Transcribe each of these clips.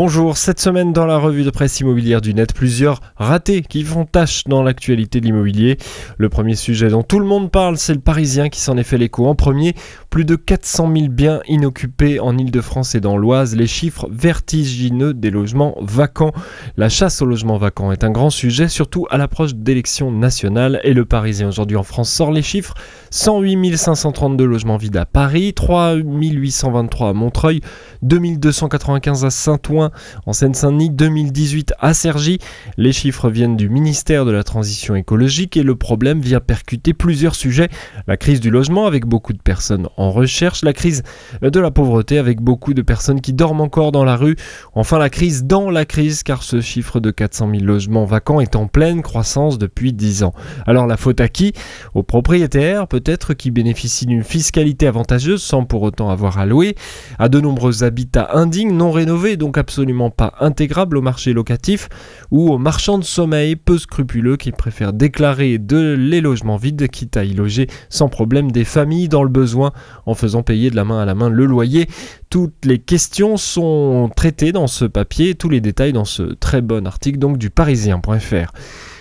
Bonjour, cette semaine dans la revue de presse immobilière du net, plusieurs ratés qui font tâche dans l'actualité de l'immobilier. Le premier sujet dont tout le monde parle, c'est le Parisien qui s'en est fait l'écho en premier. Plus de 400 000 biens inoccupés en Ile-de-France et dans l'Oise, les chiffres vertigineux des logements vacants. La chasse aux logements vacants est un grand sujet, surtout à l'approche d'élections nationales. Et le Parisien aujourd'hui en France sort les chiffres 108 532 logements vides à Paris, 3 823 à Montreuil, 2295 à Saint-Ouen en Seine-Saint-Denis, 2018 à Cergy. Les chiffres viennent du ministère de la Transition écologique et le problème vient percuter plusieurs sujets. La crise du logement avec beaucoup de personnes en recherche, la crise de la pauvreté avec beaucoup de personnes qui dorment encore dans la rue, enfin la crise dans la crise car ce chiffre de 400 000 logements vacants est en pleine croissance depuis 10 ans. Alors la faute à qui? Aux propriétaires peut-être qui bénéficient d'une fiscalité avantageuse sans pour autant avoir à louer, à de nombreux habitats indignes non rénovés donc absolument absolument pas intégrable au marché locatif ou aux marchands de sommeil peu scrupuleux qui préfèrent déclarer de les logements vides quitte à y loger sans problème des familles dans le besoin en faisant payer de la main à la main le loyer. Toutes les questions sont traitées dans ce papier, tous les détails dans ce très bon article donc du parisien.fr.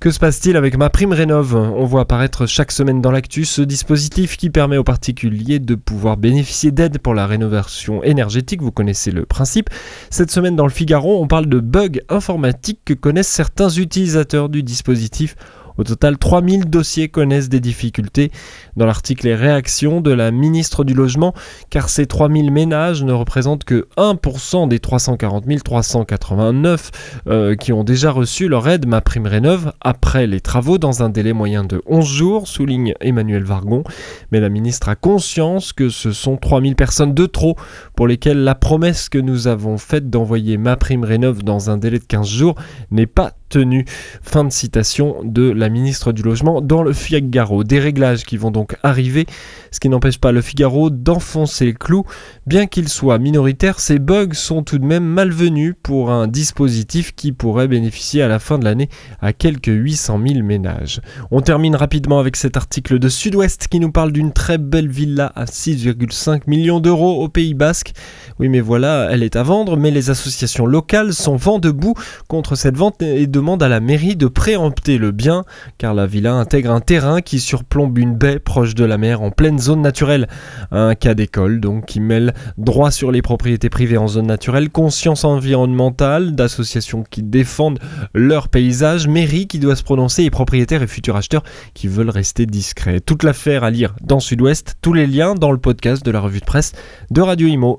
Que se passe-t-il avec ma prime rénov? On voit apparaître chaque semaine dans l'actu ce dispositif qui permet aux particuliers de pouvoir bénéficier d'aide pour la rénovation énergétique, vous connaissez le principe. Cette semaine dans le Figaro, on parle de bugs informatiques que connaissent certains utilisateurs du dispositif au total, 3000 dossiers connaissent des difficultés. Dans l'article Les réactions de la ministre du Logement, car ces 3000 ménages ne représentent que 1% des 340 389 euh, qui ont déjà reçu leur aide Ma Prime Rénov après les travaux dans un délai moyen de 11 jours, souligne Emmanuel Vargon. Mais la ministre a conscience que ce sont 3000 personnes de trop pour lesquelles la promesse que nous avons faite d'envoyer Ma Prime Rénov dans un délai de 15 jours n'est pas Fin de citation de la ministre du Logement dans le Figaro. Des réglages qui vont donc arriver, ce qui n'empêche pas le Figaro d'enfoncer le clou. Bien qu'il soit minoritaire, ces bugs sont tout de même malvenus pour un dispositif qui pourrait bénéficier à la fin de l'année à quelques 800 000 ménages. On termine rapidement avec cet article de Sud-Ouest qui nous parle d'une très belle villa à 6,5 millions d'euros au Pays Basque. Oui mais voilà, elle est à vendre, mais les associations locales sont vent debout contre cette vente et demandent à la mairie de préempter le bien car la villa intègre un terrain qui surplombe une baie proche de la mer en pleine zone naturelle. Un cas d'école donc qui mêle droit sur les propriétés privées en zone naturelle, conscience environnementale, d'associations qui défendent leur paysage, mairie qui doit se prononcer et propriétaires et futurs acheteurs qui veulent rester discrets. Toute l'affaire à lire dans Sud-Ouest, tous les liens dans le podcast de la revue de presse de Radio Imo.